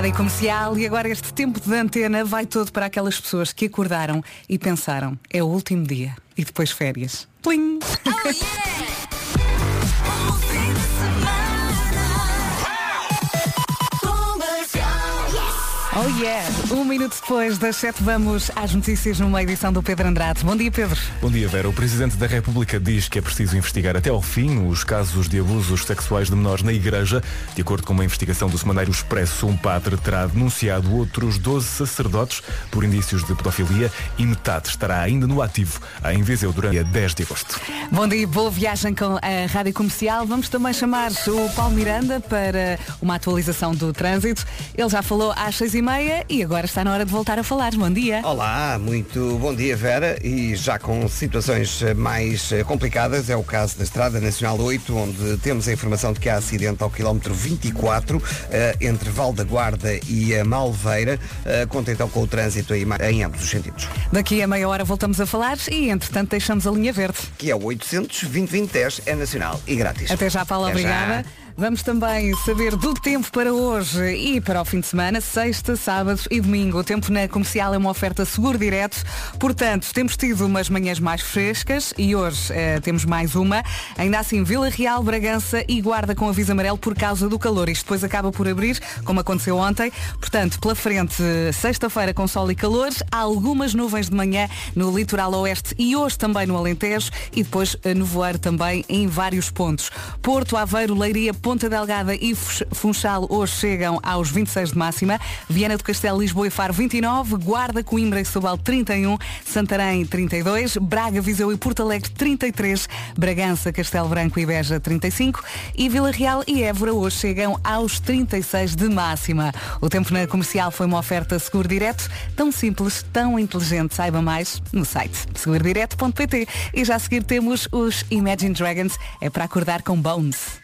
Rádio Comercial e agora este tempo de antena vai todo para aquelas pessoas que acordaram e pensaram, é o último dia e depois férias. Plim! Oh yeah! Um minuto depois das sete vamos às notícias numa edição do Pedro Andrade. Bom dia, Pedro. Bom dia, Vera. O Presidente da República diz que é preciso investigar até ao fim os casos de abusos sexuais de menores na Igreja. De acordo com uma investigação do Semanário Expresso, um padre terá denunciado outros 12 sacerdotes por indícios de pedofilia e metade estará ainda no ativo em Viseu durante a 10 de agosto. Bom dia, boa viagem com a Rádio Comercial. Vamos também chamar o Paulo Miranda para uma atualização do trânsito. Ele já falou às seis e meia e agora está na hora de voltar a falar. Bom dia. Olá, muito bom dia Vera e já com situações mais eh, complicadas é o caso da Estrada Nacional 8 onde temos a informação de que há acidente ao quilómetro 24 eh, entre Val da Guarda e a Malveira eh, conta então com o trânsito em ambos os sentidos Daqui a meia hora voltamos a falar e entretanto deixamos a linha verde. que é o 800 2010 é nacional e grátis Até já, Paula, Até já. Vamos também saber do tempo para hoje e para o fim de semana, sexta, sábado e domingo. O tempo na comercial é uma oferta seguro direto, portanto, temos tido umas manhãs mais frescas e hoje eh, temos mais uma. Ainda assim, Vila Real, Bragança e Guarda com aviso amarelo por causa do calor. Isto depois acaba por abrir, como aconteceu ontem. Portanto, pela frente, sexta-feira com sol e calor, há algumas nuvens de manhã no litoral oeste e hoje também no Alentejo e depois eh, nevoeiro também em vários pontos. Porto, Aveiro, Leiria, Ponta Delgada e Funchal hoje chegam aos 26 de máxima. Viana do Castelo, Lisboa e Faro 29, Guarda, Coimbra e Setúbal 31, Santarém 32, Braga, Viseu e Porto Alegre 33, Bragança, Castelo Branco e Beja 35 e Vila Real e Évora hoje chegam aos 36 de máxima. O tempo na comercial foi uma oferta seguro direto, tão simples, tão inteligente. Saiba mais no site segurodireto.pt. E já a seguir temos os Imagine Dragons, é para acordar com Bones.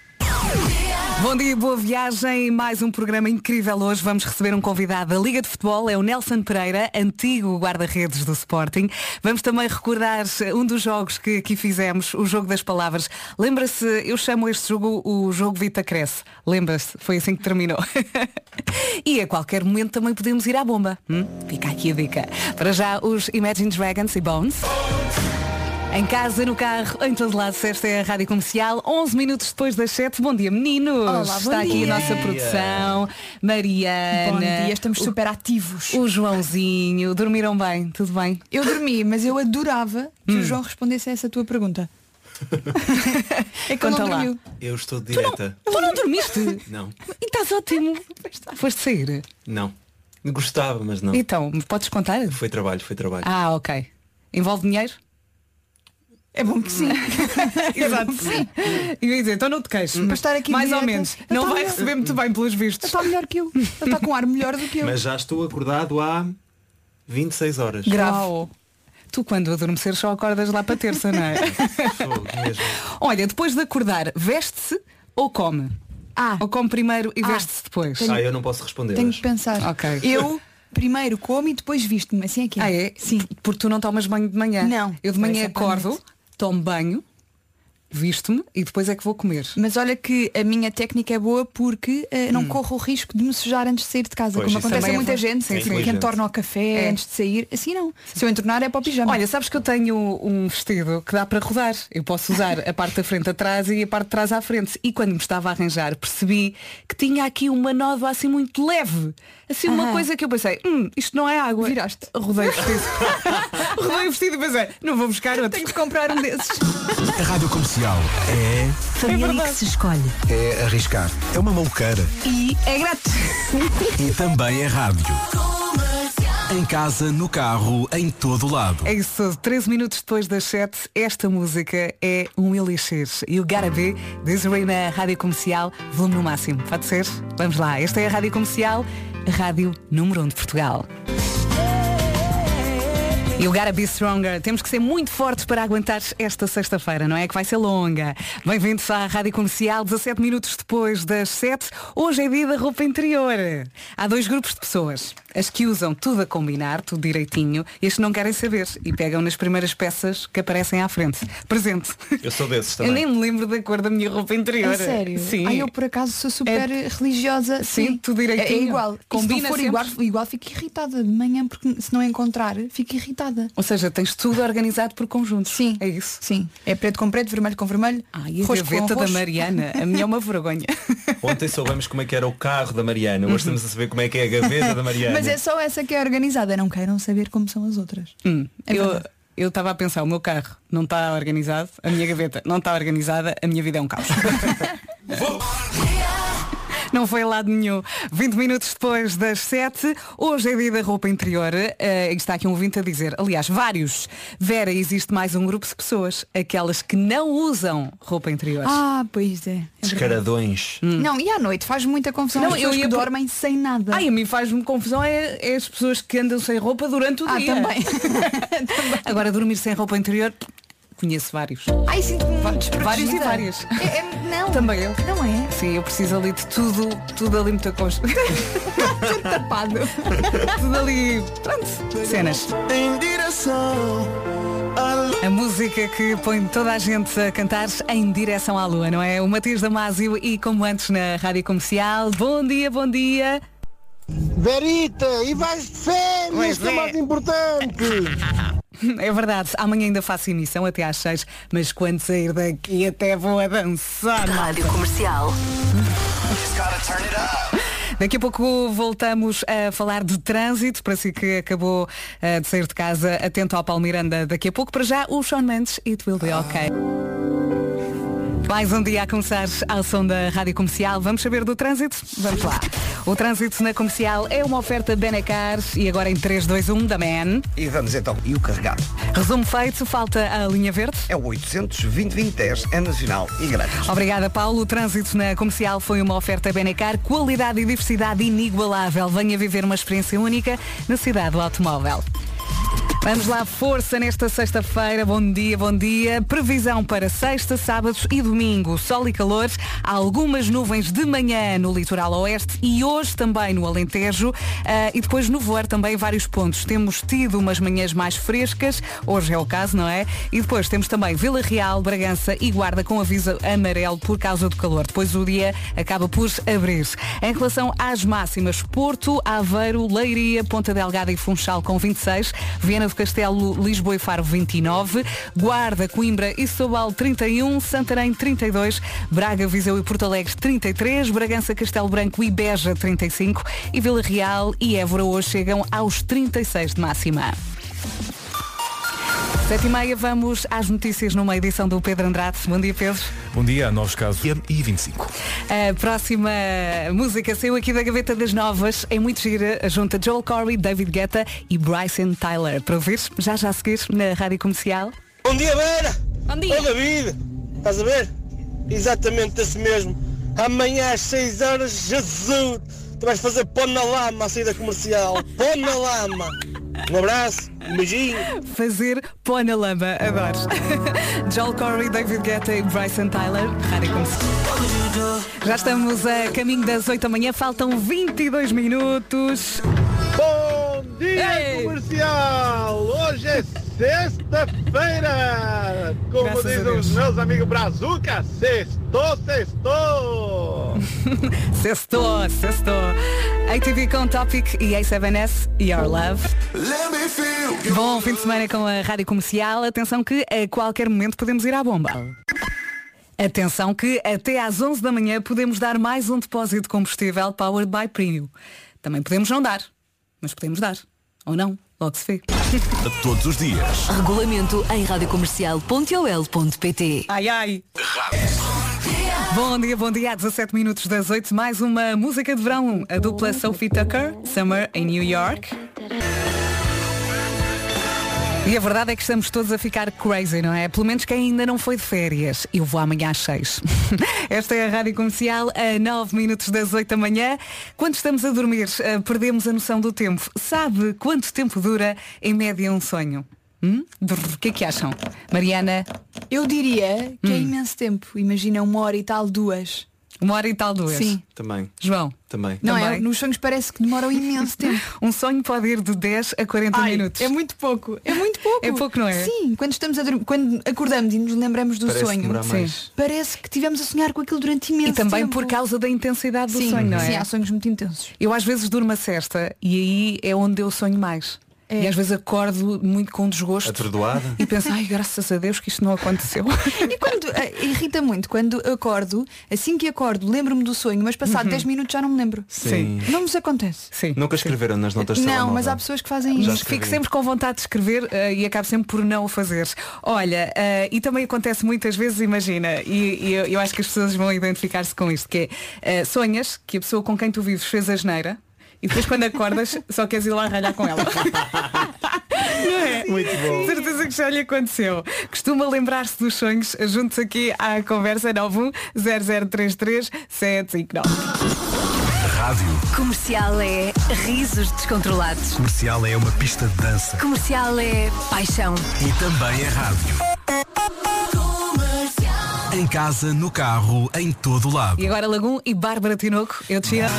Bom dia, boa viagem. Mais um programa incrível hoje. Vamos receber um convidado da Liga de Futebol, é o Nelson Pereira, antigo guarda-redes do Sporting. Vamos também recordar um dos jogos que aqui fizemos, o jogo das palavras. Lembra-se, eu chamo este jogo o jogo Vita Cresce. Lembra-se? Foi assim que terminou. e a qualquer momento também podemos ir à bomba. Hum? Fica aqui a dica. Para já, os Imagine Dragons e Bones. Em casa, no carro, em todo lado, esta é a Rádio Comercial, 11 minutos depois das 7. Bom dia, meninos! Olá, bom Está aqui dia. a nossa produção, Mariana. Bom dia, estamos o- super ativos. O Joãozinho, dormiram bem? Tudo bem? Eu dormi, mas eu adorava que Hum. o João respondesse a essa tua pergunta. é que Conta não lá. dormiu. Eu estou direta. Tu não dormiste? Não, E estás ótimo. Foste sair? não. Gostava, mas não. Então, podes contar? Foi trabalho, foi trabalho. Ah, ok. Envolve dinheiro? É bom que sim. Exato. E eu ia dizer, então não te queixes. Para estar aqui Mais ou menos. Não vai melhor. receber muito bem pelos vistos. Ele está melhor que eu. Ele está com um ar melhor do que eu. Mas já estou acordado há 26 horas. Grave. Uau. Tu quando adormecer só acordas lá para terça, não é? Fogo mesmo. Olha, depois de acordar, veste-se ou come? Ah, Ou come primeiro e Ah, veste-se depois? tenho- Ah, eu não posso responder. tenho hoje. que pensar. Ok. Eu primeiro como e depois visto-me. Assim é que é. Ah, é? Sim. Porque tu não tomas banho de manhã? Não. Eu de manhã acordo. Tomo banho, visto-me e depois é que vou comer. Mas olha que a minha técnica é boa porque eh, não corro o risco de me sujar antes de sair de casa. Pois, como acontece a é muita ver- gente, sim, que sim. entorna o café É. antes de sair. Assim não. Se eu entornar é para o pijama. Olha, sabes que eu tenho um vestido que dá para rodar. Eu posso usar a parte da frente atrás e a parte de trás à frente. E quando me estava a arranjar, percebi que tinha aqui uma nódoa assim muito leve. Assim, uma Aham. coisa que eu pensei, hum, isto não é água. Viraste. Rodei o vestido. Rodei o vestido e pensei, não vou buscar outro. tenho de comprar um desses. A Rádio Comercial é, Família que se escolhe. é arriscar. É uma maluqueira. E é grátis. E também é rádio. Em casa, no carro, em todo lado. É isso tudo. 13 minutos depois das 7, esta música é um elixir. E o Be, Desiree na Rádio Comercial, volume no máximo. Pode ser? Vamos lá. Esta é a Rádio Comercial, a Rádio número 1 de Portugal. E o Gotta Be Stronger. Temos que ser muito fortes para aguentar esta sexta-feira, não é? Que vai ser longa. Bem-vindos à Rádio Comercial, 17 minutos depois das 7. Hoje é dia da roupa interior. Há dois grupos de pessoas. As que usam tudo a combinar, tudo direitinho, e as que não querem saber e pegam nas primeiras peças que aparecem à frente. Presente. Eu sou desses Eu também. nem me lembro da cor da minha roupa interior. A sério? Sim. Ai, eu por acaso sou super religiosa. Sim, tudo direitinho. É, é igual. Combina e se não for sempre. igual, igual, fico irritada de manhã, porque se não encontrar, fico irritada. Ou seja, tens tudo organizado por conjuntos. Sim. É isso. Sim. É preto com preto, vermelho com vermelho. Ai, a roxo com gaveta da. Mariana. A minha é uma vergonha. Ontem soubemos como é que era o carro da Mariana. Hoje estamos a saber como é que é a gaveta da Mariana. Mas é só essa que é organizada. Não queiram saber como são as outras. Hum, É eu eu estava a pensar, o meu carro não está organizado, a minha gaveta não está organizada, a minha vida é um caos. Não foi a lado nenhum. 20 minutos depois das 7, hoje é dia da roupa interior. Eh, está aqui um ouvinte a dizer, aliás, vários. Vera, existe mais um grupo de pessoas, aquelas que não usam roupa interior. Ah, pois é. é verdade. Descaradões. Não, e à noite faz muita confusão. Não, As pessoas eu ia que por- dormem sem nada. Ai, a mim faz-me confusão é, é as pessoas que andam sem roupa durante o ah, dia. também. Agora, dormir sem roupa interior, conheço vários. Ai, sinto-me desprotegida. Vários e várias. É- é- não. Também eu. Não é? Sim, eu preciso ali de tudo, tudo ali muito aconcho. Tapado. tudo ali. Pronto, cenas. A música que põe toda a gente a cantar em direção à lua, não é? O Matias Damasio e como antes na Rádio Comercial. Bom dia, bom dia. Verita, e vais de férias, que é é. mais importante. É verdade, amanhã ainda faço emissão até às 6, mas quando sair daqui até vou a dançar. Rádio Comercial. Daqui a pouco voltamos a falar de trânsito, para si que acabou eh, de sair de casa, atento ao Palmiranda daqui a pouco. Para já, o Sean Mendes, It Will Be Okay. Mais um dia a começar ao som da Rádio Comercial. Vamos saber do trânsito? Vamos lá. O trânsito na comercial é uma oferta Benecar e agora em 3, 2, 1 da Man. E vamos então, e o carregado? Resumo feito, falta a linha verde. É o 800 2010 é nacional e grátis. Obrigada, Paulo. O trânsito na comercial foi uma oferta Benecar, qualidade e diversidade inigualável. Venha viver uma experiência única na cidade do automóvel. Vamos lá, força nesta sexta-feira. Bom dia, bom dia. Previsão para sexta, sábados e domingo. Sol e calor. Algumas nuvens de manhã no litoral oeste e hoje também no Alentejo. Ah, e depois no voar também vários pontos. Temos tido umas manhãs mais frescas. Hoje é o caso, não é? E depois temos também Vila Real, Bragança e Guarda com aviso amarelo por causa do calor. Depois o dia acaba por abrir. Em relação às máximas, Porto, Aveiro, Leiria, Ponta Delgada e Funchal com 26, Viana do Castelo, Lisboa e Faro 29, Guarda, Coimbra e Sobal 31, Santarém 32, Braga, Viseu e Porto Alegre 33, Bragança, Castelo Branco e Beja 35 e Vila Real e Évora hoje chegam aos 36 de máxima. Sete e meia, vamos às notícias numa edição do Pedro Andrade. Bom dia, Pedro. Bom dia, novos casos e 25. A próxima música saiu aqui da Gaveta das Novas. É muito gira. Junta Joel Corey, David Guetta e Bryson Tyler. Para ouvir, já já a seguir na Rádio Comercial. Bom dia, Vera. Bom dia. Ô, David. Estás a ver? Exatamente esse mesmo. Amanhã às 6 horas, Jesus. Tu vais fazer pão na lama à saída comercial. Pão na lama. Um abraço, um beijinho. Fazer pó na lama. Adoro. Joel Corey, David Guetta e Bryson Tyler. Rádio Comercial. Já estamos a caminho das 8 da manhã. Faltam 22 minutos. Bom dia, Ei! comercial. Hoje é sexta-feira. Como Graças dizem os meus amigos Brazuca, sextou, sextou. Sextou, sextou. ATV com Topic e A7S, Your Love. Bom fim de semana com a Rádio Comercial. Atenção que a qualquer momento podemos ir à bomba. Atenção que até às 11 da manhã podemos dar mais um depósito de combustível Powered by Premium. Também podemos não dar, mas podemos dar. Ou não, logo se vê. Todos os dias. Regulamento em radiocomercial.ol.pt Ai ai. Bom dia, bom dia. Há 17 minutos das 8. Mais uma música de verão. A dupla Sophie Tucker, Summer em New York. E a verdade é que estamos todos a ficar crazy, não é? Pelo menos quem ainda não foi de férias. Eu vou amanhã às 6. Esta é a Rádio Comercial, a 9 minutos das 8 da manhã. Quando estamos a dormir, eh, perdemos a noção do tempo. Sabe quanto tempo dura, em média, um sonho? Hum? O que é que acham? Mariana, Eu diria que é imenso tempo. Imagina uma hora e tal, duas. Uma hora e tal duas. Sim. Também, João, também. Não é? Também. Nos sonhos parece que demoram imenso tempo. um sonho pode ir de 10 a 40 Ai, minutos. É muito pouco. É muito pouco. É pouco, não é? Sim, quando estamos a dormir, quando acordamos e nos lembramos do Parece sonho, demorar Sim. mais. parece que tivemos a sonhar com aquilo durante imenso E também tempo. por causa da intensidade do sim, sonho, não é? Sim, há sonhos muito intensos. Eu às vezes durmo a cesta e aí é onde eu sonho mais. É. E às vezes acordo muito com desgosto. Atordoada. E penso, ai, graças a Deus que isto não aconteceu. E quando eh, irrita muito, quando acordo, assim que acordo, lembro-me do sonho, mas passado 10 minutos já não me lembro. Sim. Não nos acontece. Sim. Nunca escreveram nas notas de Não, mas há pessoas que fazem Já isso. escrevi. Fico sempre com vontade de escrever eh, e acabo sempre por não o fazer. Olha, eh, e também acontece muitas vezes, imagina, e, e eu, eu acho que as pessoas vão identificar-se com isto, que é sonhas que a pessoa com quem tu vives fez a geneira e depois quando acordas só queres ir lá ralhar com ela. Não é? Muito bom. Certeza que já lhe aconteceu. Costuma lembrar-se dos sonhos, juntos aqui à conversa 910033759. Rádio Comercial é risos descontrolados. comercial é uma pista de dança Comercial é paixão. e também é rádio. Em casa, no carro, em todo lado. E agora Lagum e Bárbara Tinoco, eu te amo.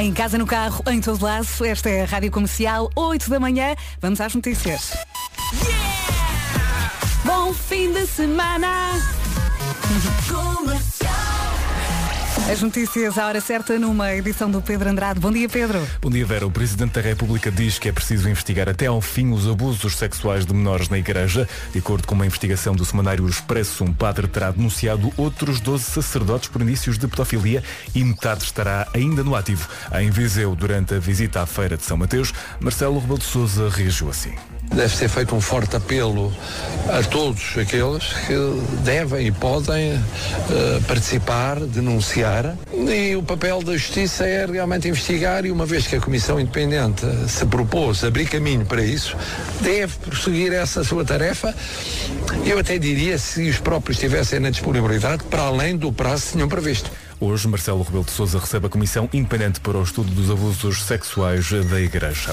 Em casa, no carro, em todo lado, esta é a Rádio Comercial, 8 da manhã. Vamos às notícias. Bom fim de semana! As notícias à hora certa numa edição do Pedro Andrade. Bom dia, Pedro. Bom dia, Vera. O Presidente da República diz que é preciso investigar até ao fim os abusos sexuais de menores na Igreja. De acordo com uma investigação do semanário Expresso, um padre terá denunciado outros 12 sacerdotes por indícios de pedofilia e metade estará ainda no ativo. Em Viseu, durante a visita à Feira de São Mateus, Marcelo Rebelo de Sousa reagiu assim. Deve ser feito um forte apelo a todos aqueles que devem e podem eh, participar, denunciar. E o papel da Justiça é realmente investigar e uma vez que a Comissão Independente se propôs abrir caminho para isso, deve prosseguir essa sua tarefa. Eu até diria, se os próprios estivessem na disponibilidade, para além do prazo que tinham previsto. Hoje, Marcelo Rebelo de Sousa recebe a Comissão Independente para o Estudo dos Abusos Sexuais da Igreja.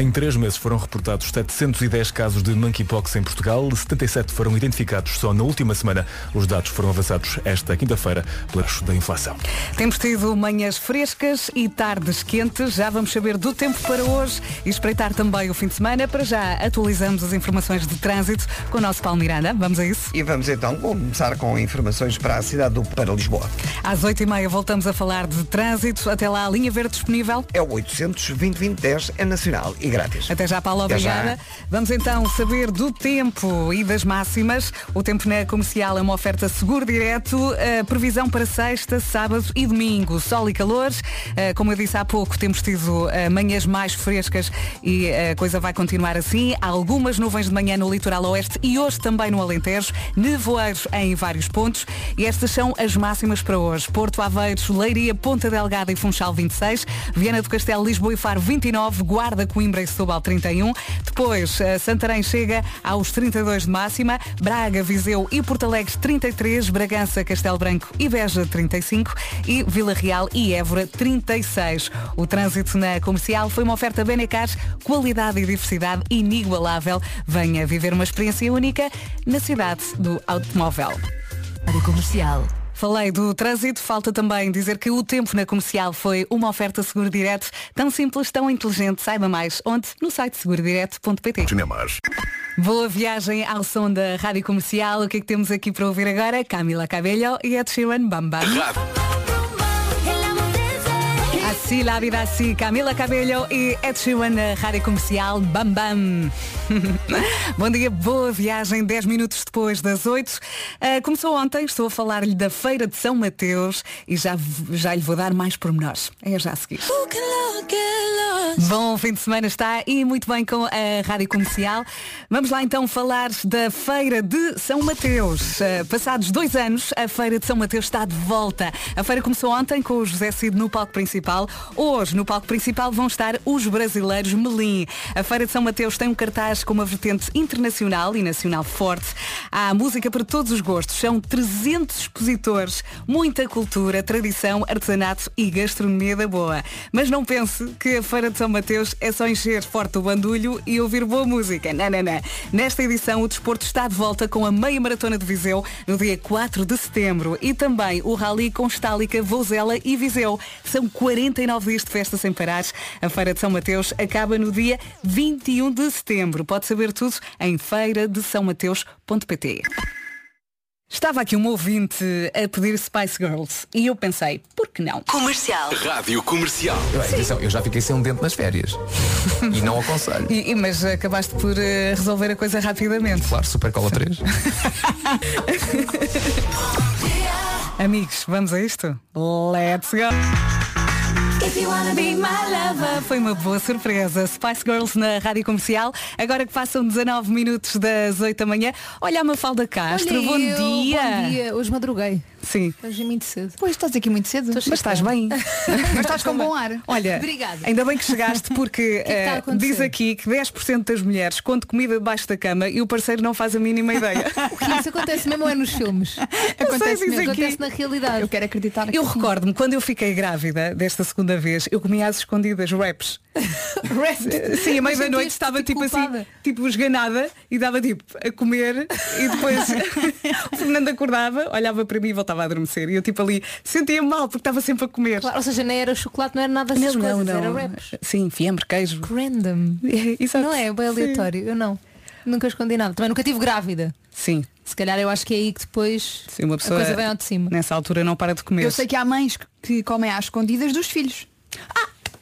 Em três meses foram reportados 710 casos de monkeypox em Portugal, 77 foram identificados só na última semana. Os dados foram avançados esta quinta-feira eixo da inflação. Temos tido manhãs frescas e tardes quentes. Já vamos saber do tempo para hoje e espreitar também o fim de semana. Para já atualizamos as informações de trânsito com o nosso Paulo Miranda. Vamos a isso? E vamos então começar com informações para a cidade do para Lisboa. Às 8h30 voltamos a falar de trânsito. Até lá, a linha verde disponível. É o 820 é nacional e grátis. Até já, Paulo, Até já. obrigada. Vamos então saber do tempo e das máximas. O tempo na comercial é uma oferta seguro direto. A previsão para sexta, sábado e domingo. Sol e calores. Eh, Como eu disse há pouco, temos tido eh, manhãs mais frescas e a coisa vai continuar assim. Há algumas nuvens de manhã no litoral oeste e hoje também no Alentejo. Nevoeiros em vários pontos. E estas são as máximas para hoje. Porto Aveiros, Leiria, Ponta Delgada e Funchal 26. Viana do Castelo, Lisboa e Faro 29. Guarda, Coimbra e Setúbal 31. Depois, eh, Santarém chega aos 32 de máxima. Braga, Viseu e Porto Alegre 33. Bragança, Castelo Branco e Beja 35. E Vila Real e Évora 36. O trânsito na comercial foi uma oferta Benecar, qualidade e diversidade inigualável. Venha viver uma experiência única na cidade do automóvel. Rádio Comercial. Falei do trânsito, falta também dizer que o tempo na comercial foi uma oferta seguro direto, tão simples, tão inteligente. Saiba mais onde? No site segurodireto.pt. Cinemas. Boa viagem ao som da Rádio Comercial. O que é que temos aqui para ouvir agora? Camila Cabello e Ed Sheeran Bam Bam. Assim la vida assim, Camila Cabello e Ed Sheeran na Rádio Comercial Bam Bam. Bom dia, boa viagem, 10 minutos depois das 8. Ah, começou ontem, estou a falar-lhe da Feira de São Mateus e já, já lhe vou dar mais pormenores. É já a seguir. Bom fim de semana está e muito bem com a Rádio Comercial. Vamos lá então falar da Feira de São Mateus. Uh, passados dois anos, a Feira de São Mateus está de volta. A feira começou ontem com o José Cid no palco principal. Hoje, no palco principal, vão estar os brasileiros Melim. A Feira de São Mateus tem um cartaz com uma vertente internacional e nacional forte. Há música para todos os gostos. São 300 expositores, muita cultura, tradição, artesanato e gastronomia da boa. Mas não pense que a Feira de São Mateus é só encher forte o bandulho e ouvir boa música. Não, não, não. Nesta edição, o desporto está de volta com a meia maratona de Viseu no dia 4 de setembro e também o Rally Constálica, Vozela e Viseu. São 49 dias de festa sem parar. A Feira de São Mateus acaba no dia 21 de setembro. Pode saber tudo em feira de São Mateus.pt. Estava aqui um ouvinte a pedir Spice Girls e eu pensei, por que não? Comercial. Rádio Comercial. Atenção, eu já fiquei sem um dente nas férias. e não aconselho. E, e- mas acabaste por eh, resolver a coisa rapidamente. Claro, Super Cola 3. Amigos, vamos a isto? Let's go! Foi uma boa surpresa. Spice Girls na Rádio Comercial. Agora que passam 19 minutos das 8 da manhã. Olha a Mafalda Castro. Olha bom, eu, dia. Bom dia. Hoje madruguei. Sim. Hoje é muito cedo. Pois estás aqui muito cedo. Mas estás bem. Mas estás com bom ar. Olha, Obrigada. ainda bem que chegaste porque que está a eh, diz aqui que 10% das mulheres contam comida debaixo da cama e o parceiro não faz a mínima ideia. Que isso acontece mesmo é nos filmes. Acontece mesmo. aqui. Acontece na realidade. Eu quero acreditar Eu recordo-me, quando eu fiquei grávida desta segunda vez, eu comia às escondidas wraps. Sim, a meio da noite estava tipo assim, tipo esganada e dava tipo a comer e depois o Fernando acordava, olhava para mim e voltava a adormecer. E eu tipo ali sentia mal porque estava sempre a comer. Claro, ou seja, nem era chocolate, não era nada dessas Não, não, coisas, não. era wraps. Sim, fiambre, queijo. Random. Exato. Não é? Bem aleatório. Eu não. Nunca escondi nada. Também nunca tive grávida. Sim. Se calhar eu acho que é aí que depois Sim, uma pessoa a coisa vem ao de cima. nessa altura não para de comer. Eu sei que há mães que- que comem às escondidas dos filhos.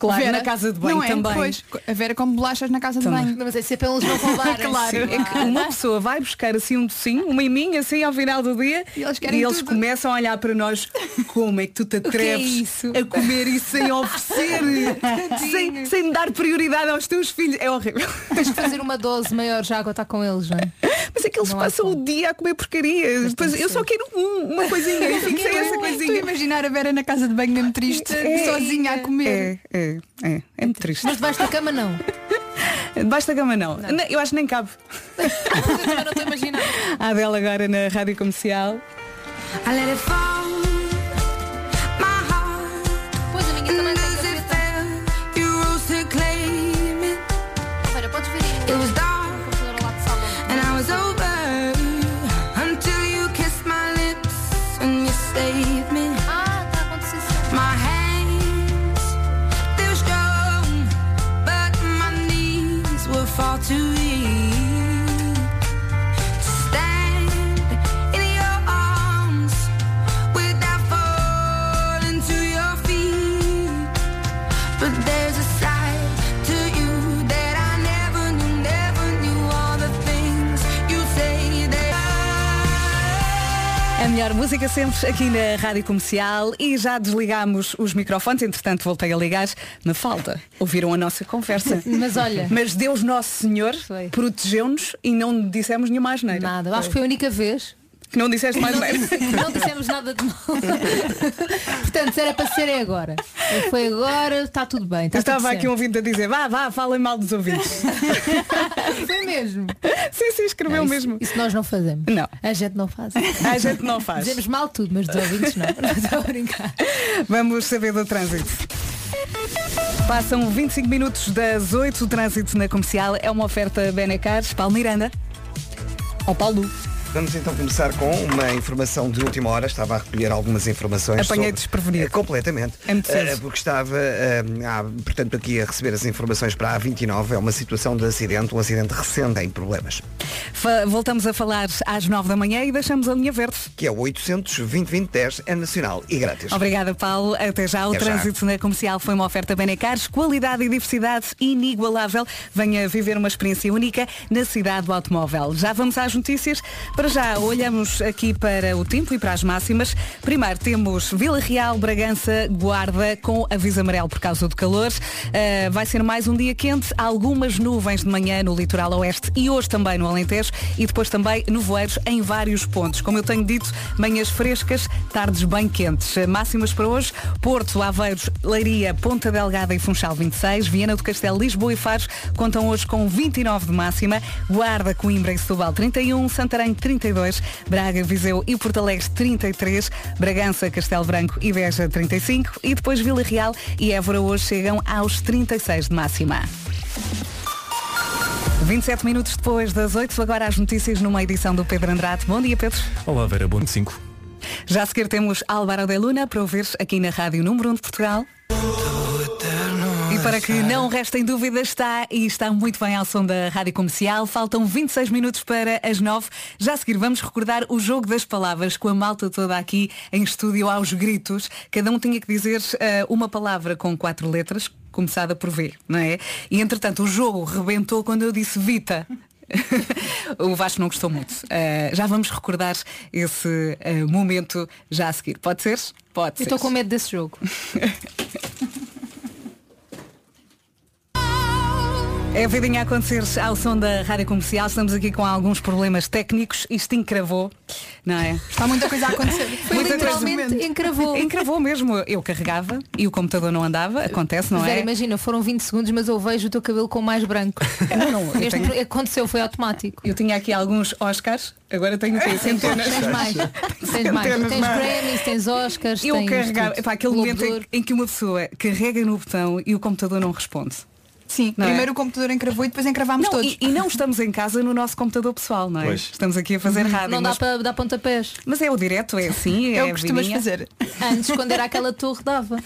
Claro, na casa de banho não é? também. Pois, a Vera come bolachas na casa Também. de banho. Mas é sempre eles não roubarem. Claro. É que uma pessoa vai buscar assim um docinho, uma miminha assim ao final do dia E eles querem tudo. começam a olhar para nós como é que tu te é atreves isso? a comer isso sem oferecer, sem, sem dar prioridade aos teus filhos. É horrível. Tens que fazer uma dose maior já agora está com eles, não é? Mas é que eles Não passam o dia a comer porcaria. Depois, eu só quero um- uma coisinha e fico sem essa Estou a coisinha. imaginar a Vera na casa de banho mesmo triste, É. sozinha a comer. É, é, é, é muito triste. Mas debaixo da cama não. Debaixo da cama não. Não, Eu acho que nem cabe. Eu não estou a imaginar. A Adele agora na rádio comercial. Pois música sempre aqui na Rádio Comercial e já desligámos os microfones, entretanto voltei a ligar, me falta. Ouviram a nossa conversa. Mas olha. Mas Deus Nosso Senhor protegeu-nos e não dissemos nenhuma asneira. Nada. Acho que foi a única vez. Que não disseste mais nada. Não dissemos nada de mal. Portanto, se era para ser é agora. Foi agora, está tudo bem. Está Estava tudo aqui um ouvinte a dizer, vá, vá, falem mal dos ouvintes. Foi mesmo. sim, sim, escreveu Não, isso, mesmo. Isso nós não fazemos. Não. A gente não faz. A gente não faz. Dizemos mal tudo, mas dos ouvintes não. Não estou a brincar. Vamos saber do trânsito. Passam 25 minutos das 8, o trânsito na comercial é uma oferta Benecars, Paulo Miranda. Ao Paulo. Vamos então começar com uma informação de última hora. Estava a recolher algumas informações. Apanhei desprevenido. Eh, completamente. É muito. Eh, porque estava, ah, portanto, aqui a receber as informações para a A29. É uma situação de acidente, um acidente recente em problemas. Fa- voltamos a falar às 9 da manhã e deixamos a linha verde. Que é o 800 2010 é nacional e grátis. Obrigada, Paulo. Até já. O Até já. trânsito na comercial foi uma oferta Benecars, qualidade e diversidade inigualável. Venha viver uma experiência única na cidade do automóvel. Já vamos às notícias. Para já, olhamos aqui para o tempo e para as máximas. Primeiro temos Vila Real, Bragança, Guarda com aviso amarelo por causa do calor. Uh, vai ser mais um dia quente, algumas nuvens de manhã no litoral oeste e hoje também no Alentejo e depois também nevoeiros em vários pontos. Como eu tenho dito, manhãs frescas, tardes bem quentes. Uh, Máximas para hoje, Porto, Aveiros, Leiria, Ponta Delgada e Funchal 26, Viana do Castelo, Lisboa e Faros contam hoje com 29 de máxima, Guarda, Coimbra e Setúbal 31, Santarém 32, Braga, Viseu e Porto Alegre 33, Bragança, Castelo Branco e Beja 35 e depois Vila Real e Évora hoje chegam aos 36 de máxima. 27 minutos depois das 8, agora as notícias numa edição do Pedro Andrade. Bom dia, Pedro. Olá, Vera, bom 5. Já a seguir temos Álvaro de Luna para ouvir aqui na Rádio Número 1 de Portugal. Para que não restem dúvidas, está e está muito bem ao som da Rádio Comercial. Faltam 26 minutos para as 9. Já a seguir vamos recordar o jogo das palavras com a malta toda aqui em estúdio aos gritos. Cada um tinha que dizer eh, uma palavra com quatro letras, começada por V, não é? E entretanto o jogo rebentou quando eu disse Vita. o Vasco não gostou muito. Eh, já vamos recordar esse eh, momento já a seguir. Pode ser? Pode Eu ser. estou com medo desse jogo. É a vidinha a acontecer ao som da Rádio Comercial. Estamos aqui com alguns problemas técnicos. Isto encravou, não é? Está muita coisa a acontecer. Foi Muita literalmente coisa. encravou. Encravou mesmo. Eu carregava e o computador não andava. Acontece, não é? imagina, foram 20 segundos, mas eu vejo o teu cabelo com mais branco. Não, não, tenho- aconteceu, foi automático. Eu tinha aqui alguns Oscars, agora tenho aqui centenas. Tens mais. Tens mais. Tens. Grammys, tens Oscars, Eu tens carregava, epá, aquele momento em, em que uma pessoa carrega no botão e o computador não responde. Sim, Não é? primeiro o computador encravou e depois encravámos Não, todos. e, e não estamos em casa no nosso computador pessoal, não é? Pois. Estamos aqui a fazer rádio. Não dá mas, para dar pontapés. mas é o direto, é assim, É é o que costumas vidinha. fazer. Antes, quando era aquela torre, dava.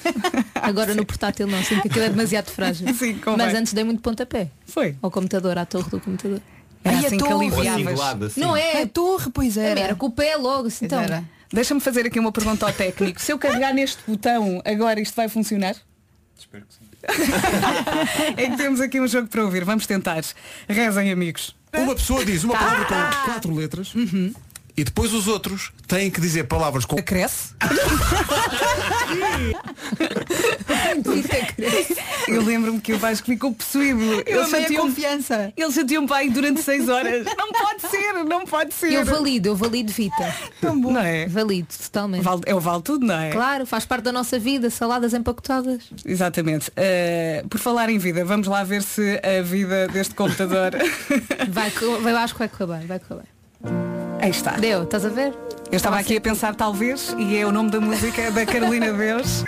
Agora no portátil não, sinto que aquilo é demasiado frágil. Sim. Mas antes dei muito pontapé. Foi. Ao computador, à torre do computador. Era Ai, assim que assim aliviavas. de lado, assim. Não é? A torre, pois Era, era. com o pé logo, assim, então. Deixa-me fazer aqui uma pergunta ao técnico. Se eu carregar neste botão, agora isto vai funcionar? Espero que sim. É que temos aqui um jogo para ouvir. Vamos tentar. Rezem, amigos. Uma pessoa diz uma palavra com quatro letras e depois os outros têm que dizer palavras com. Cresce? Eu lembro-me que o Vasco ficou possuído. Eu Ele amei a confiança. Ele chateou-me pai durante seis horas. Não pode ser, não pode ser. Eu valido, eu valido Vita. Não é? Valido, totalmente. Vale- é o vale tudo, não é? Claro, faz parte da nossa vida, saladas empacotadas. Exatamente. Uh, por falar em vida, vamos lá ver se a vida deste computador. Vai, vai, acho que vai correr bem, vai correr bem. Aí está. Deu, estás a ver? Eu estava aqui a pensar talvez, e é o nome da música da Carolina Deus.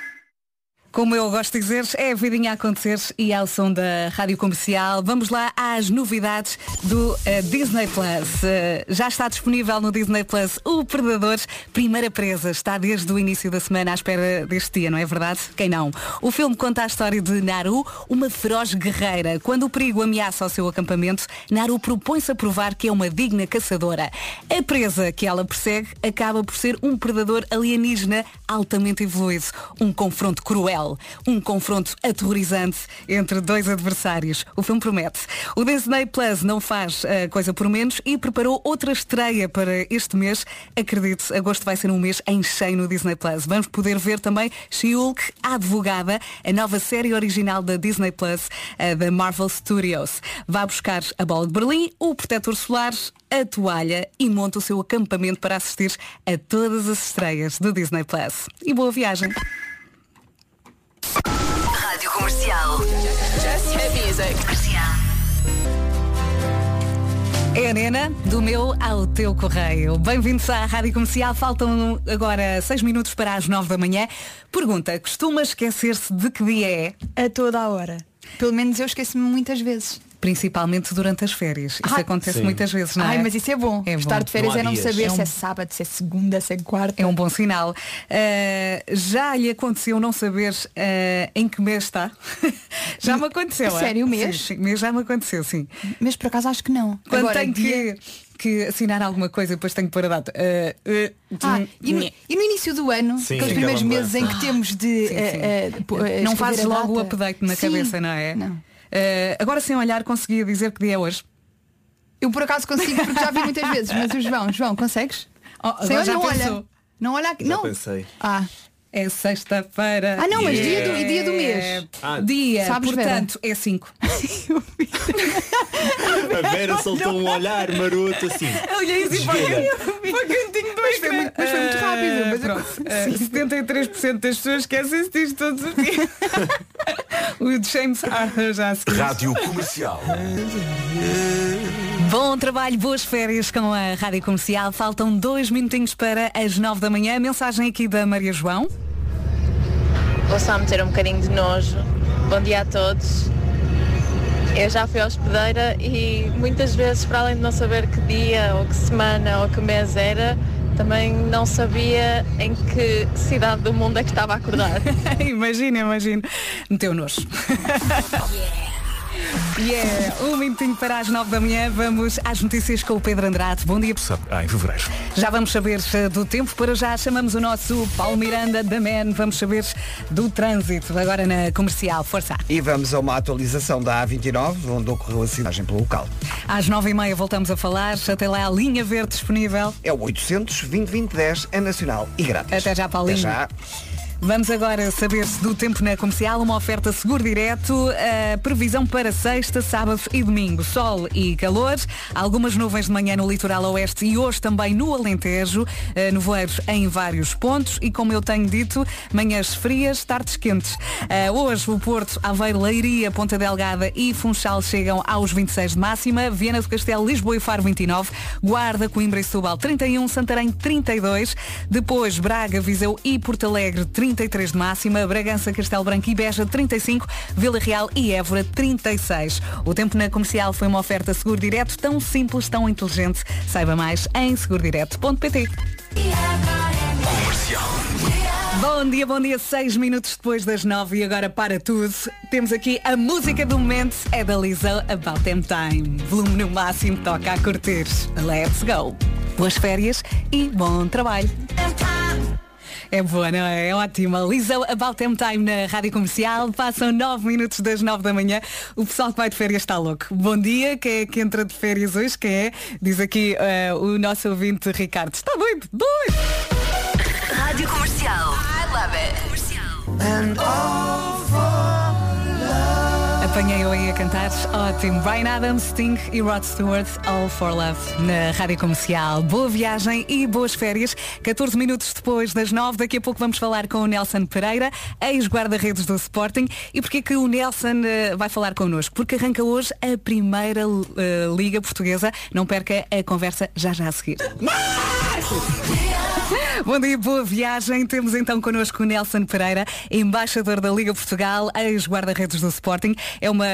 Como eu gosto de dizer, é a vidinha a acontecer e ao som da Rádio Comercial. Vamos lá às novidades do eh, Disney Plus. Eh, já está disponível no Disney Plus o Predador, primeira presa. Está desde o início da semana à espera deste dia, não é verdade? Quem não? O filme conta a história de Naru, uma feroz guerreira. Quando o perigo ameaça o seu acampamento, Naru propõe-se a provar que é uma digna caçadora. A presa que ela persegue acaba por ser um predador alienígena altamente evoluído. Um confronto cruel, um confronto aterrorizante entre dois adversários. O filme promete. O Disney Plus não faz a coisa por menos e preparou outra estreia para este mês. Acredite, agosto vai ser um mês em cheio no Disney Plus. Vamos poder ver também She-Hulk, a advogada, a nova série original da Disney Plus, a da Marvel Studios. Vá buscar a bola de Berlim, o protetor solar, a toalha e monta o seu acampamento para assistir a todas as estreias do Disney Plus. E boa viagem! Rádio Comercial. Just hit music. Comercial. É a Nena, do meu ao teu correio. Bem-vindos à Rádio Comercial. Faltam agora seis minutos para as nove da manhã. Pergunta, costuma esquecer-se de que dia é? A toda a hora. Pelo menos eu esqueço-me muitas vezes. Principalmente durante as férias. Isso Ah, acontece sim. muitas vezes, não é? Ai, mas isso é bom. É bom. Estar de férias Não é não dias. saber É se um- é sábado, se é segunda, se é quarta. É um bom sinal. Uh, já lhe aconteceu não saber uh, em que mês está? já me aconteceu. A é? sério, mês? Sim, sim, mês já me aconteceu, sim. Mas por acaso acho que não. Quando Agora, tenho dia- que, que assinar alguma coisa, depois tenho que pôr a data. Uh, uh, Ah, tum, e, no, nhé. e no início do ano, Sim, aqueles primeiros meses em que temos de Sim, eh, sim. eh, não fazes logo o update na Sim. cabeça, não é? Não. Uh, agora sem olhar conseguia dizer que dia é hoje. Eu por acaso consigo porque já vi muitas vezes, mas o João, João, consegues? agora Sem olho, já não pensou? olha. Não olha aqui. Já não. pensei. Ah. É sexta-feira. Ah, não, mas dia do- É- dia do mês? Ah, dia, Sabes, Vera? portanto, é 5. A Vera soltou um olhar maroto assim. Olhei assim para o Desvira. para o cantinho do Mas foi muito- mas foi muito rápido, mas eu- pronto. Ah, 73% das pessoas esquecem-se disto todos os dias. o James Arthur já se Rádio Comercial. Bom trabalho, boas férias com a Rádio Comercial. Faltam dois minutinhos para as nove da manhã. Mensagem aqui da Maria João. Vou só meter um bocadinho de nojo. Bom dia a todos. Eu já fui à hospedeira e muitas vezes, para além de não saber que dia, ou que semana, ou que mês era, também não sabia em que cidade do mundo é que estava a acordar. imagina, imagina. Meteu nojo. Yeah, um minutinho para as nove da manhã. Vamos às notícias com o Pedro Andrade. Bom dia. Ah, em fevereiro. Já vamos saber eh, do tempo. Para já chamamos o nosso Paulo Miranda da Man. Vamos saber do trânsito agora na comercial. Força. E vamos a uma atualização da A29, onde ocorreu a cidade pelo local. Às nove e meia voltamos a falar. Até lá a linha verde disponível. É o 800 2010 é nacional e grátis. Até já, Paulinho. Até já. Vamos agora saber-se do tempo na comercial, uma oferta seguro direto, a previsão para sexta, sábado e domingo, sol e calor, algumas nuvens de manhã no litoral oeste e hoje também no Alentejo, eh, nevoeiros em vários pontos e como eu tenho dito, manhãs frias, tardes quentes. Eh, Hoje o Porto, Aveiro, Leiria, Ponta Delgada e Funchal chegam aos 26 de máxima, Viana do Castelo, Lisboa e Faro 29, Guarda, Coimbra e Setúbal 31, Santarém 32, depois Braga, Viseu e Porto Alegre 33 de máxima, Bragança, Castelo Branco e Beja 35, Vila Real e Évora 36. O tempo na comercial foi uma oferta seguro direto tão simples, tão inteligente. Saiba mais em segurodireto.pt. Bom dia, bom dia, seis minutos depois das nove e agora para tudo. Temos aqui a música do momento, é da Lisa About Them Time. Volume no máximo, toca a curtir. Let's go. Boas férias e bom trabalho. É boa, não é? É ótima. Lisa About Them Time na Rádio Comercial. Passam nove minutos das nove da manhã. O pessoal que vai de férias está louco. Bom dia, quem é que entra de férias hoje? Quem é? Diz aqui eh, o nosso ouvinte Ricardo. Está doido, doido! Rádio Comercial. I love it. Apanhei eu aí a cantar. Ótimo. Brian Adams, Sting e Rod Stewart, All for Love, na Rádio Comercial. Boa viagem e boas férias. 14 minutos depois das 9, daqui a pouco vamos falar com o Nelson Pereira, ex-guarda-redes do Sporting. E porquê que o Nelson eh, vai falar connosco? Porque arranca hoje a primeira eh, Liga Portuguesa. Não perca a conversa já já a seguir. Bom dia, boa viagem. Temos então connosco o Nelson Pereira, embaixador da Liga Portugal, ex-guarda-redes do Sporting. É uma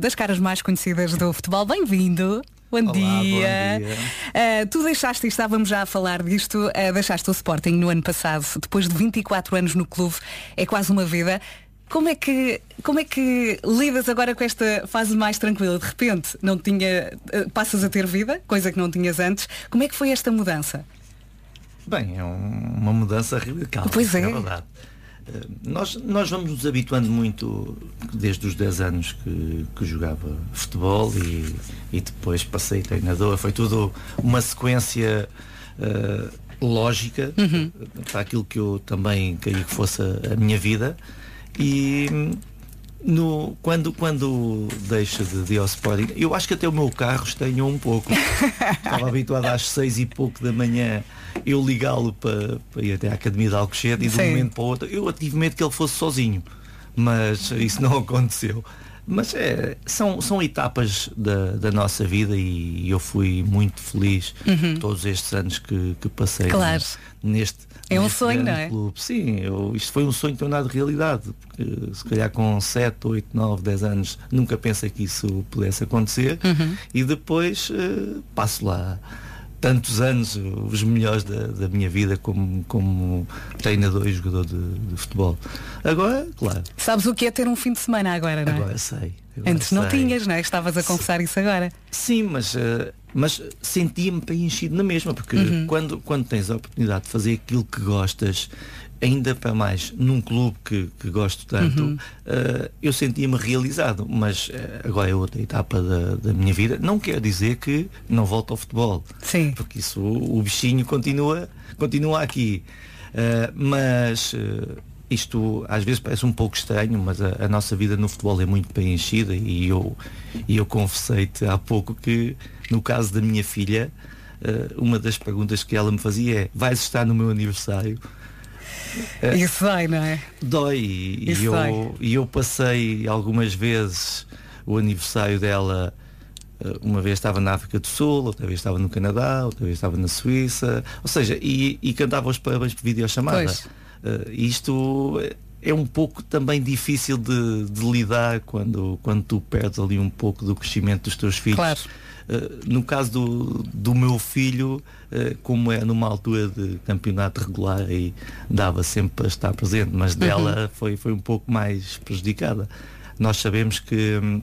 das caras mais conhecidas do futebol. Bem-vindo. Bom Olá, dia. bom dia. Ah, tu deixaste, e estávamos já a falar disto, ah, deixaste o Sporting no ano passado, depois de 24 anos no clube, é quase uma vida. Como é que, como é que lidas agora com esta fase mais tranquila? De repente não tinha, ah, passas a ter vida, coisa que não tinhas antes. Como é que foi esta mudança? Bem, é um- uma mudança radical. Pois isso é. verdade. Eh, Nós, nós vamos nos habituando muito desde os 10 anos que, que jogava futebol e, e depois passei treinador. Foi tudo uma sequência eh, lógica Uhum. para aquilo que eu também queria que fosse a, a minha vida. E no, quando, quando deixa de, Sporting, eu acho que até o meu carro estenhou um pouco. Estava habituado às seis e pouco da manhã eu ligá-lo para, para ir até à Academia de Alcochete e de um momento para o outro. Eu tive medo que ele fosse sozinho, mas isso não aconteceu. Mas é, são, são etapas da, da nossa vida e eu fui muito feliz Uhum. todos estes anos que, que passei Claro. neste É um sonho, não é? clube. Sim, eu, isto foi um sonho tornado realidade. Porque, se calhar com 7, 8, 9, 10 anos nunca pensei que isso pudesse acontecer. Uhum. E depois eh, passo lá tantos anos, os melhores da, da minha vida como, como treinador e jogador de, de futebol. Agora, claro, Sabes o que é ter um fim de semana agora, não é? agora sei. agora Antes não sei. tinhas, não é? Estavas a confessar isso agora. Sim, mas, eh, mas sentia-me preenchido na mesma, porque Uhum. quando, quando tens a oportunidade de fazer aquilo que gostas ainda para mais num clube que, que gosto tanto, Uhum. eh, eu sentia-me realizado, mas eh, agora é outra etapa da, da minha vida. Não quer dizer que não volto ao futebol. Sim. Porque isso, o bichinho continua, continua aqui. Eh, mas isto às vezes parece um pouco estranho, mas a, a nossa vida no futebol é muito preenchida e eu, e eu confessei-te há pouco que no caso da minha filha, uma das perguntas que ela me fazia é vais estar no meu aniversário? Isso dói, não é? Dói e, Isso e eu, dói. eu passei algumas vezes o aniversário dela eh, uma vez estava na África do Sul, outra vez estava no Canadá, outra vez estava na Suíça, ou seja, e, e cantava os parabéns por videochamada. Pois. Eh, isto é- é um pouco também difícil de, de lidar quando, quando tu perdes ali um pouco do crescimento dos teus filhos. Claro. Eh, no caso do, do meu filho, eh, como é numa altura de campeonato regular e dava sempre para estar presente, mas dela foi, foi um pouco mais prejudicada. Nós sabemos que hum,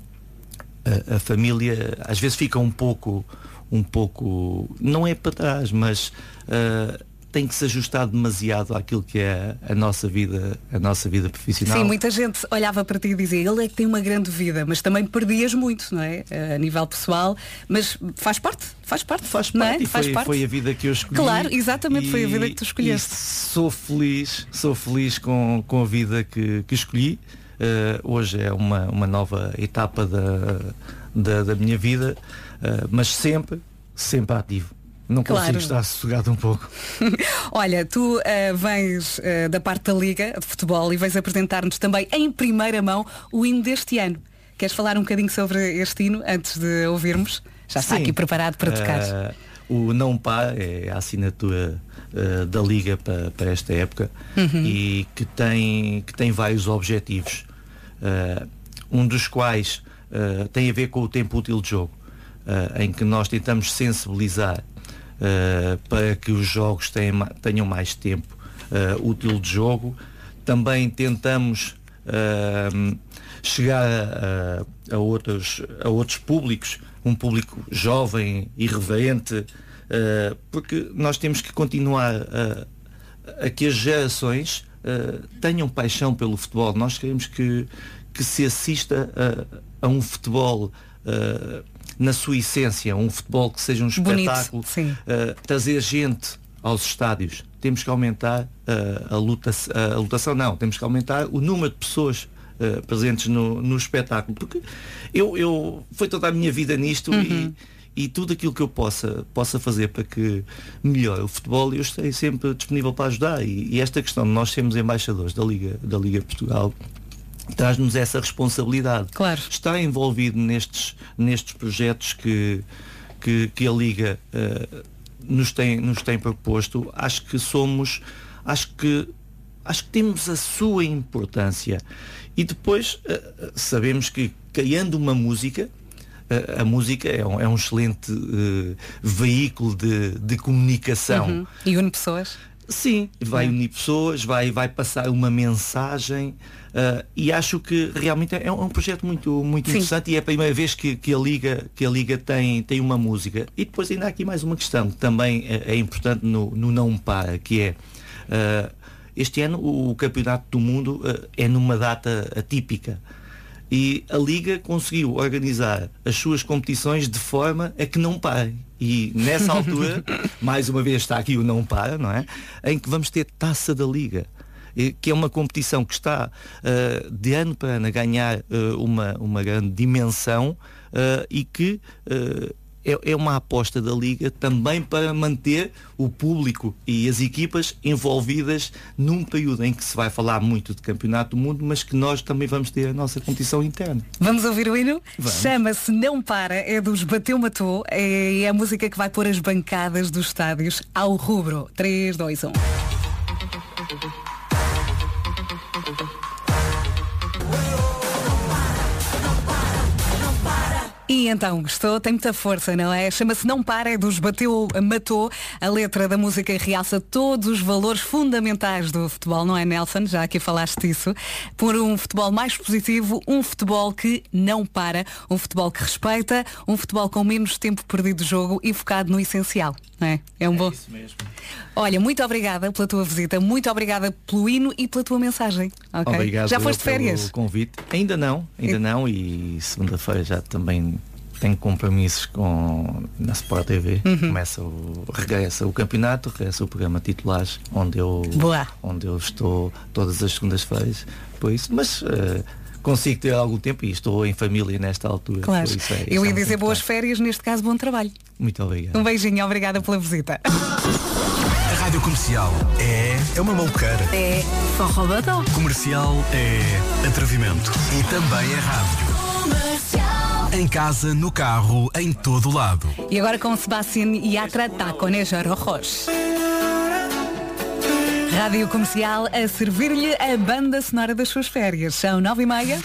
a, a família às vezes fica um pouco, um pouco, não é para trás, mas ah, tem que se ajustar demasiado àquilo que é a nossa vida, a nossa vida profissional. Sim, muita gente olhava para ti e dizia, ele é que tem uma grande vida, mas também perdias muito, não é? A nível pessoal, mas faz parte, faz parte. Faz não parte é? e faz foi, parte. foi a vida que eu escolhi. Claro, exatamente, foi a vida E- que tu escolheste. e sou feliz, sou feliz com, com a vida que, que escolhi. Eh, hoje é uma, uma nova etapa da, da, da minha vida, eh, mas sempre, sempre ativo. Não Claro. consigo estar sossegado um pouco. Olha, tu eh, vens eh, da parte da Liga de Futebol e vais apresentar-nos também em primeira mão o hino deste ano. Queres falar um bocadinho sobre este hino antes de ouvirmos? Já está Sim. aqui preparado para tocar. Eh, o Não Pá é a assinatura eh, da Liga para, para esta época Uhum. e que tem, que tem vários objetivos. Eh, um dos quais tem a ver com o tempo útil de jogo, em que nós tentamos sensibilizar eh, para que os jogos tenham, tenham mais tempo eh, útil de jogo. Também tentamos eh, chegar a, a outros, a outros públicos, um público jovem, irreverente, porque nós temos que continuar a, a que as gerações tenham paixão pelo futebol. Nós queremos que, que se assista a, a um futebol eh, na sua essência, um futebol que seja um Bonito, espetáculo, sim. eh, trazer gente aos estádios. Temos que aumentar eh, a, luta, a lotação, não, temos que aumentar o número de pessoas eh, presentes no, no espetáculo. Porque eu, eu foi toda a minha vida nisto e, e tudo aquilo que eu possa, possa fazer para que melhore o futebol, eu estarei sempre disponível para ajudar. E, e esta questão de nós sermos embaixadores da Liga, da Liga Portugal traz-nos essa responsabilidade. Claro. Estar envolvido nestes, nestes projetos que, que, que a Liga eh, nos, tem, nos tem proposto, acho que somos, acho que, acho que temos a sua importância. E depois eh, sabemos que criando uma música, eh, a música é um, é um excelente eh, veículo de, de comunicação. Uhum. E une pessoas. Sim, vai É. unir pessoas, vai, vai passar uma mensagem ah, e acho que realmente é um, é um projeto muito, muito Sim. interessante e é a primeira vez que, que a Liga, que a Liga tem, tem uma música. E depois ainda há aqui mais uma questão que também é, é importante no, no Não Para, que é ah, este ano o Campeonato do Mundo ah, é numa data atípica. E a Liga conseguiu organizar as suas competições de forma a que não parem. E nessa altura, mais uma vez está aqui o não para, não é? Em que vamos ter taça da Liga. Que é uma competição que está ah, de ano para ano a ganhar ah, uma, uma grande dimensão ah, e que é, é uma aposta da Liga também para manter o público e as equipas envolvidas num período em que se vai falar muito de campeonato do mundo, mas que nós também vamos ter a nossa competição interna. Vamos ouvir o hino? Chama-se Não Para, é dos Bateu Matou, é, é a música que vai pôr as bancadas dos estádios ao rubro. 3, 2, 1. E então, gostou? Tem muita força, não é? Chama-se Não Para, é dos Bateu Matou. A letra da música realça todos os valores fundamentais do futebol, não é, Nelson? Já aqui falaste disso. Por um futebol mais positivo, um futebol que não para, um futebol que respeita, um futebol com menos tempo perdido de jogo e focado no essencial, não é? É um bom. mesmo. Olha, muito obrigada pela tua visita, muito obrigada pelo hino e pela tua mensagem. ok? Obrigado Já foste de pelo férias? convite. Ainda não, ainda E- não e segunda-feira já também tenho compromissos com na Sport TV. Uhum. Começa o regressa o campeonato, regressa o programa titulares onde eu Boa. onde eu estou todas as segundas-feiras, por isso, mas eh, consigo ter algum tempo e estou em família nesta altura. Claro. isso é- Eu isso é ia muito dizer boas férias, neste caso bom trabalho. Muito obrigado. Um beijinho, obrigada pela visita. A Rádio Comercial é, é uma maluqueira. É forrobadão. Comercial é atrevimento. E também é rádio. Em casa, no carro, em todo lado. E agora com Sebastián Yatra Tacones Rojos. Rádio Comercial a servir-lhe a banda sonora das suas férias. São nove e meia.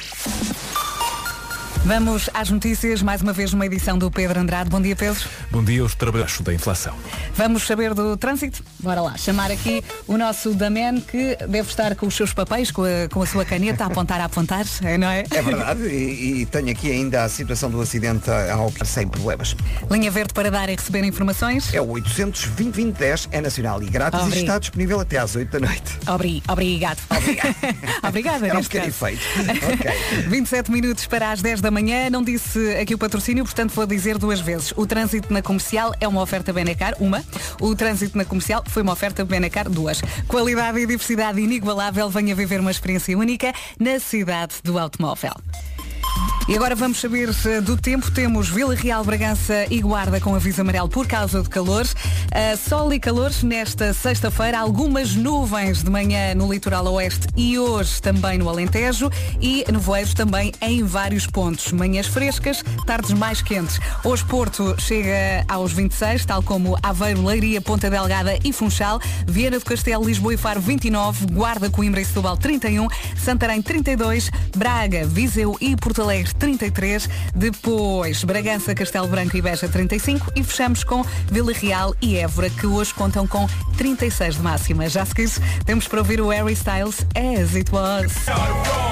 Vamos às notícias, mais uma vez numa edição do Pedro Andrade. Bom dia, Pedro. Bom dia, os trabalhos da inflação. Vamos saber do trânsito? Bora lá, chamar aqui o nosso Daman que deve estar com os seus papéis, com a, com a sua caneta, a apontar, a apontar, é, não é? É verdade, e, e tenho aqui ainda a situação do acidente ao sem problemas. Linha verde para dar e receber informações. É o 800 2010 é nacional e grátis Obri- e está disponível até às 8 da noite. Obri, obrigado. Obrigada. Era um neste pequeno caso. efeito. Ok. 27 minutos para as 10 da manhã. Não disse aqui o patrocínio, portanto vou dizer duas vezes. O trânsito na comercial é uma oferta Benecar, uma. O trânsito na comercial foi uma oferta Benecar, duas. Qualidade e diversidade inigualável. Venha viver uma experiência única na cidade do automóvel. E agora vamos saber eh, do tempo. Temos Vila Real, Bragança e Guarda com aviso amarelo por causa de calor. Uh, sol e calor nesta sexta-feira. Algumas nuvens de manhã no litoral oeste e hoje também no Alentejo. E nevoeiros também em vários pontos. Manhãs frescas, tardes mais quentes. Hoje Porto chega aos 26, tal como Aveiro, Leiria, Ponta Delgada e Funchal. Viana do Castelo, Lisboa e Faro 29. Guarda, Coimbra e Setúbal 31. Santarém 32. Braga, Viseu e Porto Alegre 33. Depois Bragança, Castelo Branco e Beja 35. E fechamos com Vila Real e Évora, que hoje contam com 36 de máxima. Já se quis, temos para ouvir o Harry Styles As It Was.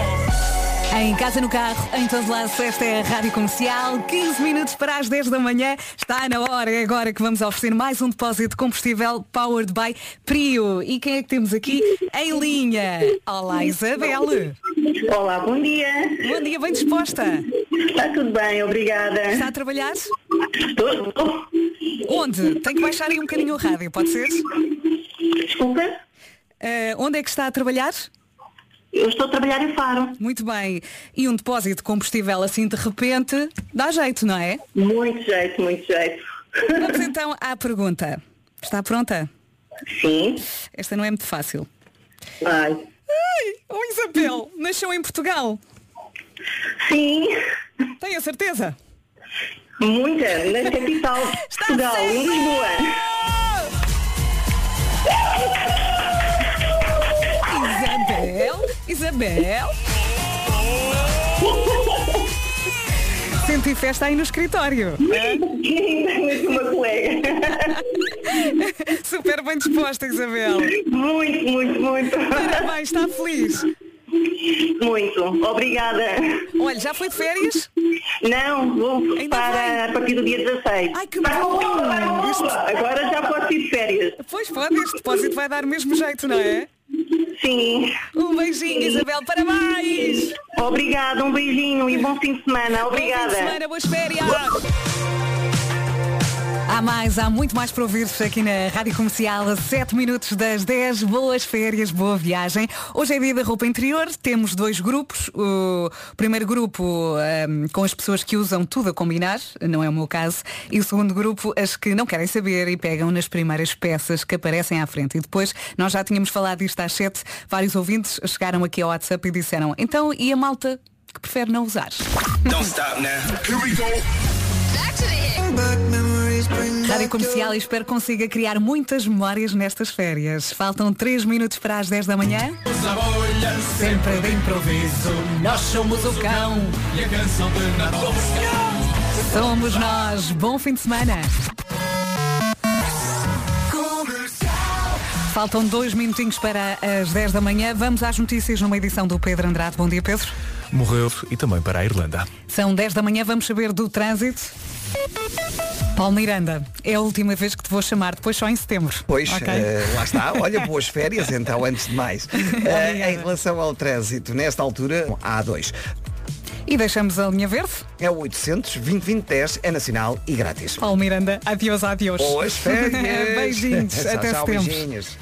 Em casa, no carro, em todo lado, esta é a Rádio Comercial. 15 minutos para as 10 da manhã. Está na hora, é agora que vamos oferecer mais um depósito de combustível powered by Prio. E quem é que temos aqui em linha? Olá, Isabel. Olá, bom dia. Bom dia, bem disposta. Está tudo bem, obrigada. Está a trabalhar? Estou. Onde? Tem que baixar aí um bocadinho o rádio, pode ser? Desculpa? Eh, onde é que está a trabalhar? Eu estou a trabalhar em Faro. Muito bem. E um depósito de combustível assim de repente dá jeito, não é? Muito jeito, muito jeito. Vamos então à pergunta. Está pronta? Sim. Esta não é muito fácil. Ai. Ai, oh Isabel, nasceu em Portugal? Sim. Tem a certeza? Muita, na capital de Portugal, em Lisboa. Isabel? Isabel? Senti festa aí no escritório. uma colega. Super bem disposta, Isabel. Muito, muito, muito. Parabéns, está feliz. Muito, obrigada. Olha, já foi de férias? Não, vou para a partir do dia 16. Ai, que bom! Agora já posso ir de férias. Pois pode, este depósito vai dar o mesmo jeito, não é? Sim. Um beijinho, Isabel, parabéns! Obrigada, um beijinho e bom fim de semana. Obrigada. Bom fim de semana, boas férias! Há mais, há muito mais para ouvir aqui na Rádio Comercial, a 7 minutos das 10. Boas férias, boa viagem. Hoje é dia da roupa interior, temos dois grupos. O primeiro grupo ahm, com as pessoas que usam tudo a combinar, não é o meu caso, e o segundo grupo as que não querem saber e pegam nas primeiras peças que aparecem à frente. E depois, nós já tínhamos falado disto às 7, vários ouvintes chegaram aqui ao WhatsApp e disseram, então e a malta que prefere não usar? Don't stop now. Here we go. Rádio Comercial e espero que consiga criar muitas memórias nestas férias. Faltam 3 minutos para as 10 da manhã. Sempre de improviso, nós somos o cão. E a canção de Natal. Somos nós. Bom fim de semana. Faltam dois minutinhos para as 10 da manhã. Vamos às notícias numa edição do Pedro Andrade. Bom dia, Pedro. Morreu e também para a Irlanda. São 10 da manhã, vamos saber do trânsito. Paulo Miranda, é a última vez que te vou chamar, depois só em setembro. Pois, Ok? eh, lá está. Olha, boas férias, então, antes de mais. Eh, em relação ao trânsito, nesta altura, há dois. E deixamos a linha verde? É o 800 2010 é nacional e grátis. Paulo Miranda, adiós, adiós. Boas férias. Beijinhos, até tchau, setembro. beijinhos.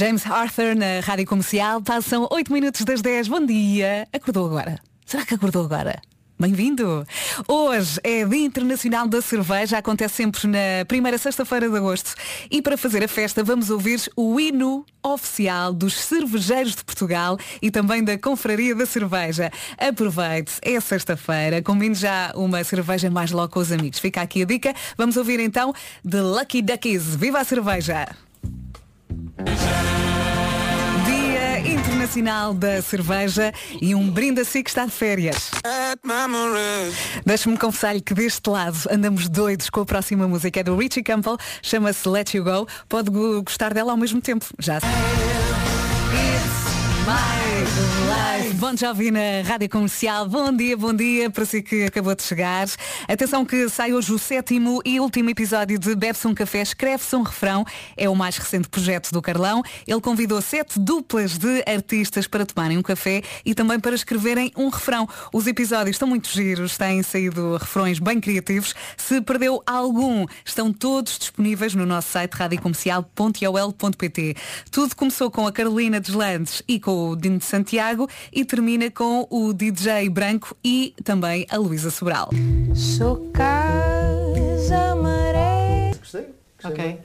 James Arthur na Rádio Comercial. Passam 8 minutos das 10. Bom dia. Acordou agora? Será que acordou agora? Bem-vindo! Hoje é Dia Internacional da Cerveja, acontece sempre na primeira sexta-feira de agosto. E para fazer a festa vamos ouvir o hino oficial dos cervejeiros de Portugal e também da Confraria da Cerveja. Aproveite, é sexta-feira, combine já uma cerveja mais logo com os amigos. Fica aqui a dica. Vamos ouvir então The Lucky Duckies. Viva a cerveja! Dia Internacional da Cerveja e um brinde a si que está de férias. Deixe-me confessar-lhe que deste lado andamos doidos com a próxima música é do Richie Campbell, chama-se Let You Go. Pode go- gostar dela ao mesmo tempo. Já sei. Live. Bom Jovi na Rádio Comercial. Bom dia, bom dia para si que acabou de chegar. Atenção que sai hoje o sétimo e último episódio de Bebe-se um Café, Escreve-se um Refrão. É o mais recente projeto do Carlão. Ele convidou sete duplas de artistas para tomarem um café e também para escreverem um refrão. Os episódios estão muito giros, têm saído refrões bem criativos. Se perdeu algum, estão todos disponíveis no nosso site radiocomercial.ol.pt. Tudo começou com a Carolina Deslandes e com o Dino de Santiago e termina com o DJ Branco e também a Luísa Sobral. Sou casa maré. Ok.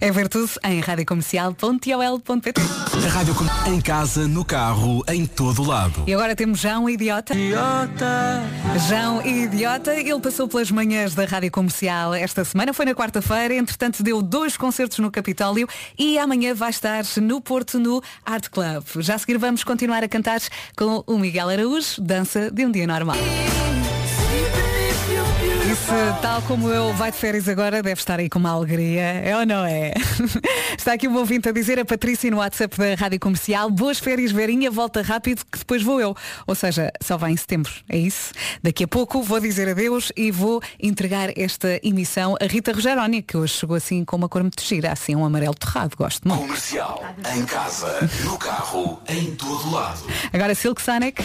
É ver tudo em radiocomercial.ol.pt A Rádio Com- em casa, no carro, em todo lado. E agora temos João Idiota. Idiota. João Idiota, ele passou pelas manhãs da Rádio Comercial esta semana, foi na quarta-feira, entretanto deu dois concertos no Capitólio e amanhã vai estar no Porto no Art Club. Já a seguir vamos continuar a cantar com o Miguel Araújo, dança de um dia normal. Se, tal como eu, vai de férias agora, deve estar aí com uma alegria, é ou não é? Está aqui um ouvinte a dizer a Patrícia no WhatsApp da Rádio Comercial, boas férias, Verinha, volta rápido que depois vou eu. Ou seja, só vai em setembro, é isso? Daqui a pouco vou dizer adeus e vou entregar esta emissão a Rita Rogeroni, que hoje chegou assim com uma cor muito gira, assim um amarelo torrado, gosto muito. Comercial, em casa, no carro, em todo lado. Agora Silk Sonic.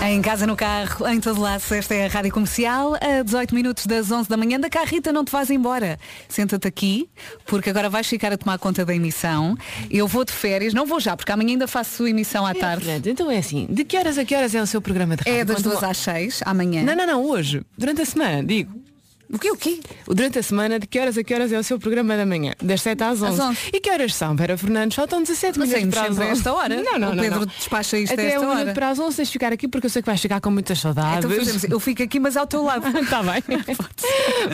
Em casa, no carro, em todo lado, esta é a Rádio Comercial, a 18 minutos das 11 da manhã. Da cá, Rita, não te vais embora. Senta-te aqui, porque agora vais ficar a tomar conta da emissão. Eu vou de férias, não vou já, porque amanhã ainda faço emissão à tarde. então é assim, de que horas a que horas é o seu programa de rádio? É das Quando- duas às seis, amanhã. Não, não, não, hoje. Durante a semana, digo. O quê, o quê? Durante a semana, de que horas a que horas é o seu programa da manhã? Das 7 às 11. Às 11. E que horas são, Vera Fernandes? Faltam 17 Mas minutos para as sempre a 11. esta hora. Não, não, O não. Pedro não. despacha isto a Até esta um hora. para as 11 tens de ficar aqui porque eu sei que vais chegar com muitas saudades. Então fazemos, eu fico aqui, mas ao teu lado. Está bem.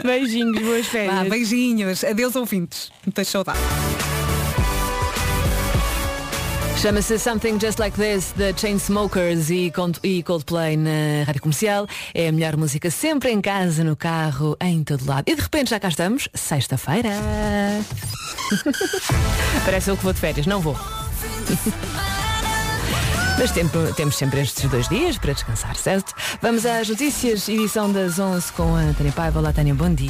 Beijinhos, boas férias. Vá, beijinhos. Adeus, ouvintes. Muitas saudades. Chama-se Something Just Like This, The Chainsmokers e Cold- Coldplay na Rádio Comercial. É a melhor música sempre em casa, no carro, em todo lado. E de repente já cá estamos, sexta-feira. Parece eu que vou de férias, não vou. Mas temos sempre estes dois dias para descansar, certo? Vamos às notícias, edição das 11 com a Tânia Paiva. Olá, Tânia, bom dia.